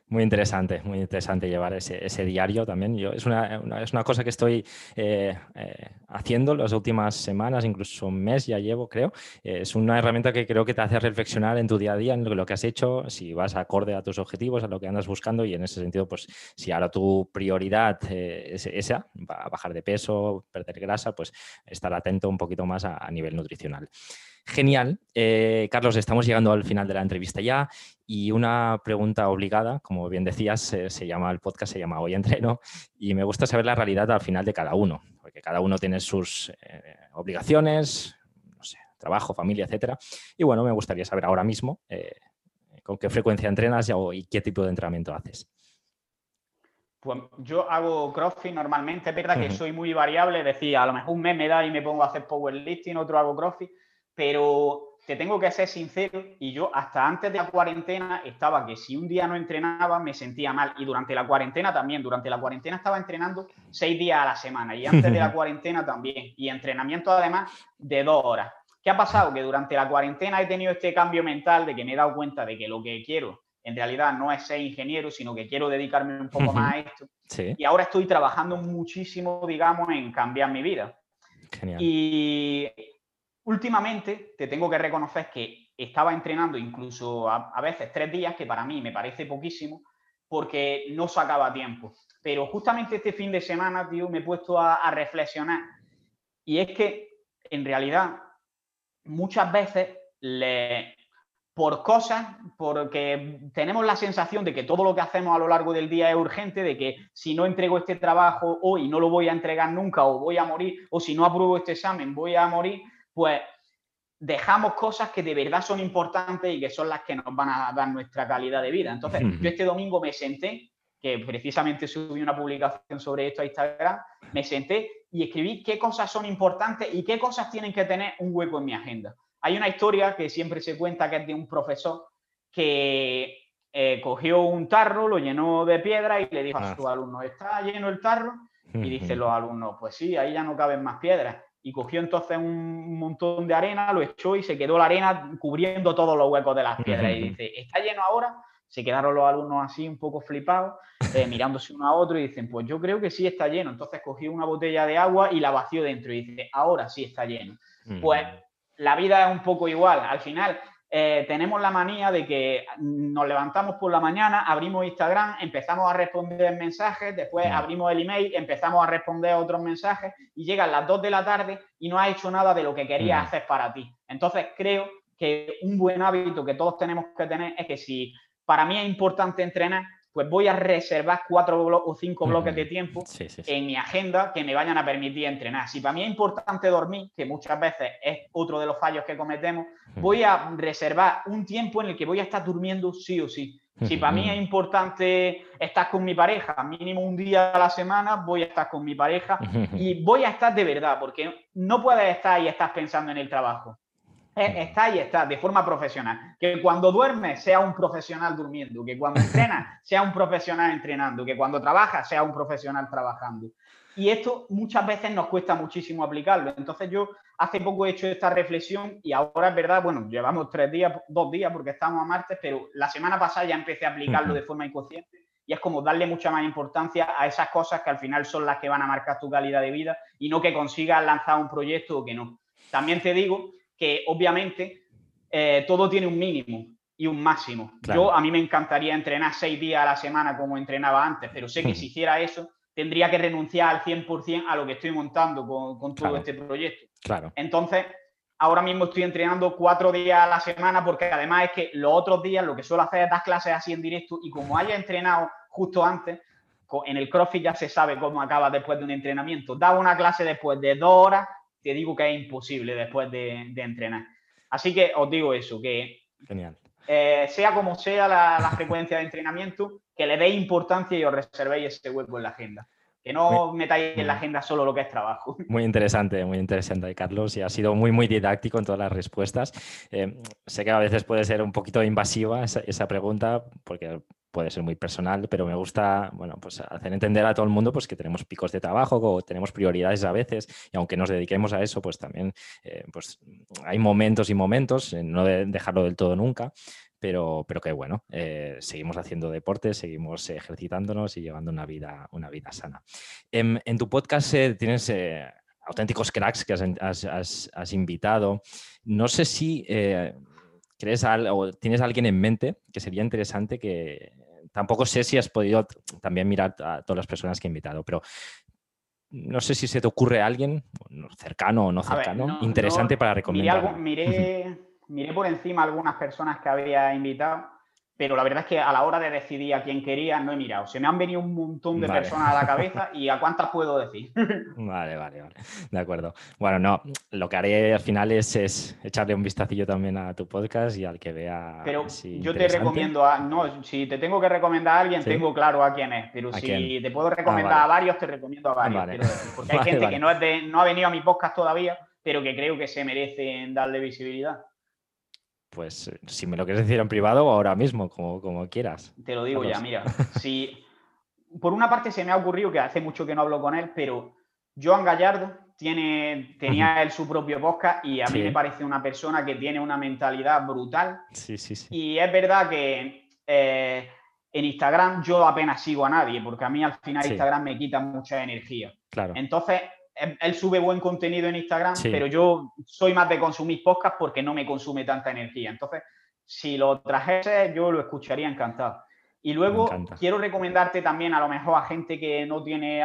A: Muy interesante, muy interesante llevar ese, diario también. Yo, es, una, es una cosa que estoy eh, eh, haciendo las últimas semanas, incluso un mes ya llevo, creo. es una herramienta que creo que te hace reflexionar en tu día a día, en lo, que has hecho, si vas acorde a tus objetivos, a lo que andas buscando y en ese sentido, pues si ahora tu prioridad eh, es esa, bajar de peso, perder grasa, pues estar atento un poquito más a nivel nutricional. Genial. Eh, Carlos, estamos llegando al final de la entrevista ya y una pregunta obligada, como bien decías, se llama el podcast, se llama Hoy Entreno y me gusta saber la realidad al final de cada uno, porque cada uno tiene sus eh, obligaciones, no sé, trabajo, familia, etcétera. Y bueno, me gustaría saber ahora mismo eh, con qué frecuencia entrenas y qué tipo de entrenamiento haces.
B: Pues yo hago CrossFit normalmente, es verdad que soy muy variable, decía, a lo mejor un mes me da y me pongo a hacer powerlifting, otro hago CrossFit, pero te tengo que ser sincero y yo hasta antes de la cuarentena estaba que si un día no entrenaba me sentía mal y durante la cuarentena también, durante la cuarentena estaba entrenando seis días a la semana y antes de la cuarentena también y entrenamiento además de dos horas. ¿Qué ha pasado? Que durante la cuarentena he tenido este cambio mental de que me he dado cuenta de que lo que quiero en realidad no es ser ingeniero, sino que quiero dedicarme un poco más a esto. Y ahora estoy trabajando muchísimo, digamos, en cambiar mi vida. Genial. Y Últimamente te tengo que reconocer que estaba entrenando incluso a, veces tres días, que para mí me parece poquísimo, porque no sacaba tiempo. Pero justamente este fin de semana, tío, me he puesto a, reflexionar. Y es que, en realidad, muchas veces le, por cosas, porque tenemos la sensación de que todo lo que hacemos a lo largo del día es urgente, de que si no entrego este trabajo hoy no lo voy a entregar nunca o voy a morir, o si no apruebo este examen voy a morir, pues dejamos cosas que de verdad son importantes y que son las que nos van a dar nuestra calidad de vida. Entonces, yo este domingo me senté, que precisamente subí una publicación sobre esto a Instagram, me senté y escribí qué cosas son importantes y qué cosas tienen que tener un hueco en mi agenda. Hay una historia que siempre se cuenta que es de un profesor que eh, cogió un tarro, lo llenó de piedra y le dijo a ah. sus alumnos, ¿está lleno el tarro? Y dicen los alumnos, pues sí, ahí ya no caben más piedras y cogió entonces un montón de arena, lo echó y se quedó la arena cubriendo todos los huecos de las piedras. Y dice, ¿está lleno ahora? Se quedaron los alumnos así un poco flipados, eh, mirándose uno a otro y dicen, pues yo creo que sí está lleno. Entonces cogió una botella de agua y la vació dentro y dice, ahora sí está lleno. Pues la vida es un poco igual. Al final, eh, tenemos la manía de que nos levantamos por la mañana, abrimos Instagram, empezamos a responder mensajes, después abrimos el email, empezamos a responder otros mensajes y llegan las 2 de la tarde y no has hecho nada de lo que querías hacer para ti. Entonces creo que un buen hábito que todos tenemos que tener es que si para mí es importante entrenar, pues voy a reservar cuatro o cinco bloques de tiempo en mi agenda que me vayan a permitir entrenar. Si para mí es importante dormir, que muchas veces es otro de los fallos que cometemos, voy a reservar un tiempo en el que voy a estar durmiendo sí o sí. Si para mí es importante estar con mi pareja, mínimo un día a la semana, voy a estar con mi pareja y voy a estar de verdad, porque no puedes estar y estás pensando en el trabajo está y está, de forma profesional. Que cuando duermes sea un profesional durmiendo, que cuando entrenas sea un profesional entrenando, que cuando trabajas sea un profesional trabajando. Y esto muchas veces nos cuesta muchísimo aplicarlo. Entonces yo hace poco he hecho esta reflexión y ahora es verdad, bueno, llevamos tres días, dos días porque estamos a martes, pero la semana pasada ya empecé a aplicarlo de forma inconsciente y es como darle mucha más importancia a esas cosas que al final son las que van a marcar tu calidad de vida y no que consigas lanzar un proyecto o que no. También te digo que obviamente eh, todo tiene un mínimo y un máximo. Yo a mí me encantaría entrenar seis días a la semana como entrenaba antes, pero sé que si hiciera eso tendría que renunciar al 100% a lo que estoy montando con, todo este proyecto. Claro. Entonces, ahora mismo estoy entrenando cuatro días a la semana porque además es que los otros días lo que suelo hacer es dar clases así en directo y como haya entrenado justo antes, en el CrossFit ya se sabe cómo acaba después de un entrenamiento. Da una clase después de dos horas, te digo que es imposible después de, entrenar. Así que os digo eso, que eh, sea como sea la, frecuencia de entrenamiento, que le deis importancia y os reservéis ese hueco en la agenda. Que no metáis en la agenda solo lo que es trabajo.
A: Muy interesante, muy interesante, Carlos. Y ha sido muy, muy didáctico en todas las respuestas. Eh, sé que a veces puede ser un poquito invasiva esa, esa pregunta, porque puede ser muy personal, pero me gusta, bueno, pues hacer entender a todo el mundo pues que tenemos picos de trabajo o tenemos prioridades a veces y aunque nos dediquemos a eso, pues también eh, pues hay momentos y momentos, eh, no de dejarlo del todo nunca, pero, pero que bueno, eh, seguimos haciendo deporte, seguimos ejercitándonos y llevando una vida, una vida sana. En, tu podcast tienes auténticos cracks que has, invitado. No sé si ¿Crees o tienes alguien en mente que sería interesante que tampoco sé si has podido también mirar a todas las personas que he invitado, pero no sé si se te ocurre alguien cercano o no cercano, interesante para recomendar.
B: miré, miré, por encima algunas personas que había invitado pero la verdad es que a la hora de decidir a quién quería no he mirado. Se me han venido un montón de personas a la cabeza y a cuántas puedo decir.
A: Vale, vale, vale. De acuerdo. Bueno, no, lo que haré al final es, echarle un vistacillo también a tu podcast y al que vea.
B: Pero yo te recomiendo a. No, si te tengo que recomendar a alguien, tengo claro a quién es. Pero si te puedo recomendar ah, a varios, te recomiendo a varios. Porque hay gente que no, es no ha venido a mi podcast todavía, pero que creo que se merecen darle visibilidad.
A: Pues eh, si me lo quieres decir en privado ahora mismo, como, como quieras.
B: Te lo digo ya, mira. Si, por una parte se me ha ocurrido que hace mucho que no hablo con él, pero Joan Gallardo tiene, tenía él su propio podcast y a mí me parece una persona que tiene una mentalidad brutal.
A: Sí, sí, sí.
B: Y es verdad que eh, en Instagram yo apenas sigo a nadie, porque a mí al final Instagram me quita mucha energía.
A: Claro.
B: Entonces, él sube buen contenido en Instagram, pero yo soy más de consumir podcast porque no me consume tanta energía. Entonces, si lo trajese, yo lo escucharía encantado. Y luego quiero recomendarte también a lo mejor a gente que no tiene,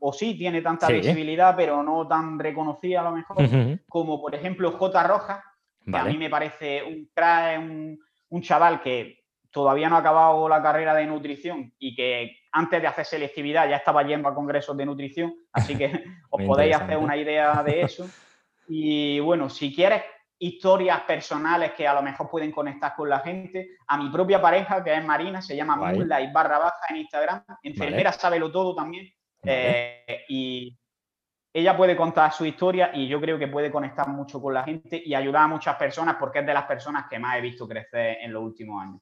B: o sí tiene tanta visibilidad, pero no tan reconocida a lo mejor, como por ejemplo J. Roja, que a mí me parece un crack, un, un chaval que todavía no ha acabado la carrera de nutrición y que antes de hacer selectividad ya estaba yendo a congresos de nutrición, así que os podéis hacer una idea de eso. Y bueno, si quieres historias personales que a lo mejor pueden conectar con la gente, a mi propia pareja, que es Marina, se llama Moonlight barra baja en Instagram, enfermera vale. lo todo también, eh, y ella puede contar su historia y yo creo que puede conectar mucho con la gente y ayudar a muchas personas porque es de las personas que más he visto crecer en los últimos años.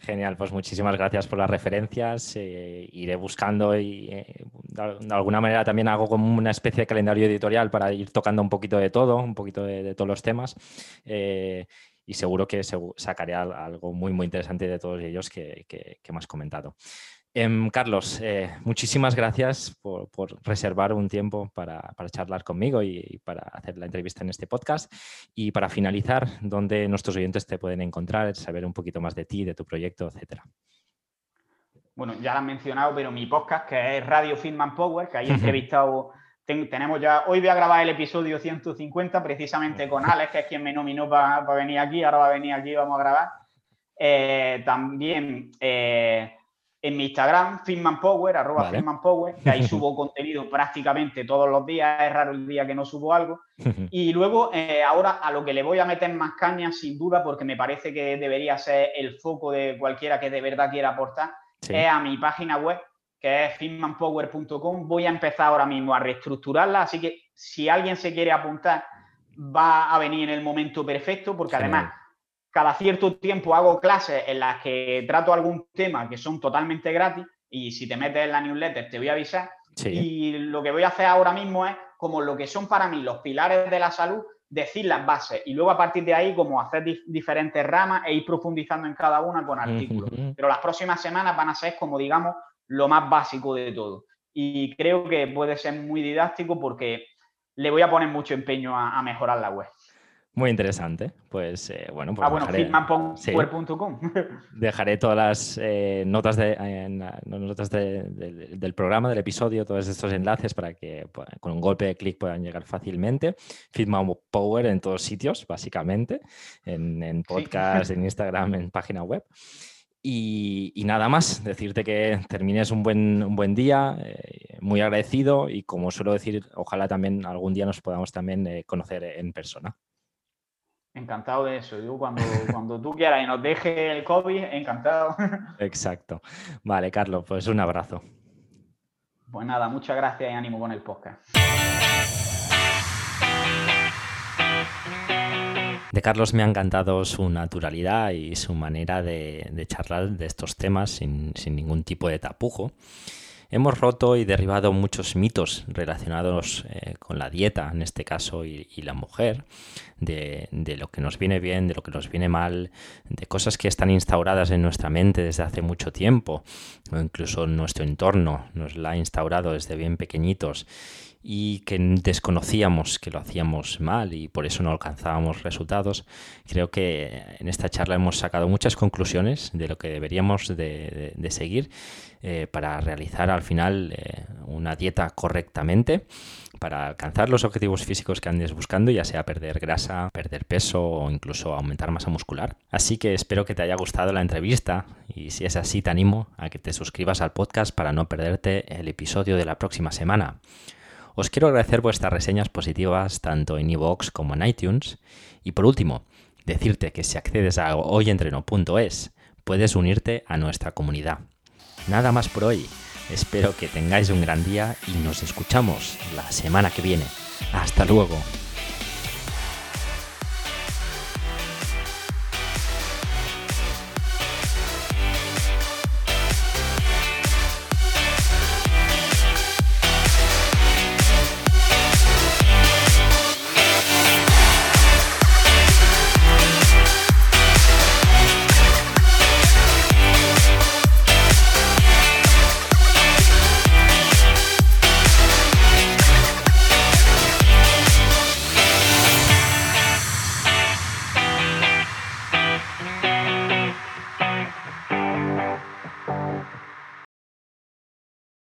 A: Genial, pues muchísimas gracias por las referencias. Eh, iré buscando y eh, de alguna manera también hago como una especie de calendario editorial para ir tocando un poquito de todo, un poquito de, todos los temas. Eh, y seguro que sacaré algo muy, muy interesante de todos ellos que, que, que me has comentado. Em, Carlos, eh, muchísimas gracias por, reservar un tiempo para, charlar conmigo y, para hacer la entrevista en este podcast. Y para finalizar, ¿dónde nuestros oyentes te pueden encontrar, saber un poquito más de ti, de tu proyecto, etcétera?
B: Bueno, ya lo han mencionado, pero mi podcast, que es Radio Fitman Power, que ahí he entrevistado, tenemos ya, hoy voy a grabar el episodio 150 precisamente con Alex, que es quien me nominó para venir aquí, ahora va a venir aquí, vamos a grabar. Eh, también... En mi Instagram, Finman Power, arroba Power, que ahí subo contenido prácticamente todos los días, es raro el día que no subo algo. Y luego, eh, ahora a lo que le voy a meter más caña, sin duda, porque me parece que debería ser el foco de cualquiera que de verdad quiera aportar, es a mi página web, que es finmanpower.com. Voy a empezar ahora mismo a reestructurarla, así que si alguien se quiere apuntar, va a venir en el momento perfecto, porque además cada cierto tiempo hago clases en las que trato algún tema que son totalmente gratis y si te metes en la newsletter te voy a avisar. Y lo que voy a hacer ahora mismo es como lo que son para mí los pilares de la salud, decir las bases y luego a partir de ahí como hacer diferentes ramas e ir profundizando en cada una con artículos. Pero las próximas semanas van a ser como digamos lo más básico de todo. Y creo que puede ser muy didáctico porque le voy a poner mucho empeño a mejorar la web.
A: Muy interesante. Pues eh, bueno, pues
B: ah, bueno, fitmanpower.com.
A: dejaré todas las eh, notas, de, notas del programa, del episodio, todos estos enlaces para que pues, con un golpe de clic puedan llegar fácilmente. Fitman Power en todos sitios, básicamente, en, podcast, en Instagram, en página web. Y, nada más, decirte que termines un buen, un buen día, eh, muy agradecido y como suelo decir, ojalá también algún día nos podamos también conocer en persona.
B: Encantado de eso. Yo cuando, cuando tú quieras y nos deje el COVID, encantado.
A: Exacto. Vale, Carlos, pues un abrazo.
B: Pues nada, muchas gracias y ánimo con el podcast.
A: De Carlos me ha encantado su naturalidad y su manera de, charlar de estos temas sin, sin ningún tipo de tapujo. Hemos roto y derribado muchos mitos relacionados eh, con la dieta, en este caso, y, la mujer, de, lo que nos viene bien, de lo que nos viene mal, de cosas que están instauradas en nuestra mente desde hace mucho tiempo, o incluso nuestro entorno nos la ha instaurado desde bien pequeñitos y que desconocíamos que lo hacíamos mal y por eso no alcanzábamos resultados, creo que en esta charla hemos sacado muchas conclusiones de lo que deberíamos de, seguir eh, para realizar al final eh, una dieta correctamente para alcanzar los objetivos físicos que andes buscando, ya sea perder grasa, perder peso o incluso aumentar masa muscular. Así que espero que te haya gustado la entrevista y si es así te animo a que te suscribas al podcast para no perderte el episodio de la próxima semana. Os quiero agradecer vuestras reseñas positivas tanto en iVoox como en iTunes. Y por último, decirte que si accedes a hoyentreno.es puedes unirte a nuestra comunidad. Nada más por hoy. Espero que tengáis un gran día y nos escuchamos la semana que viene. Hasta luego.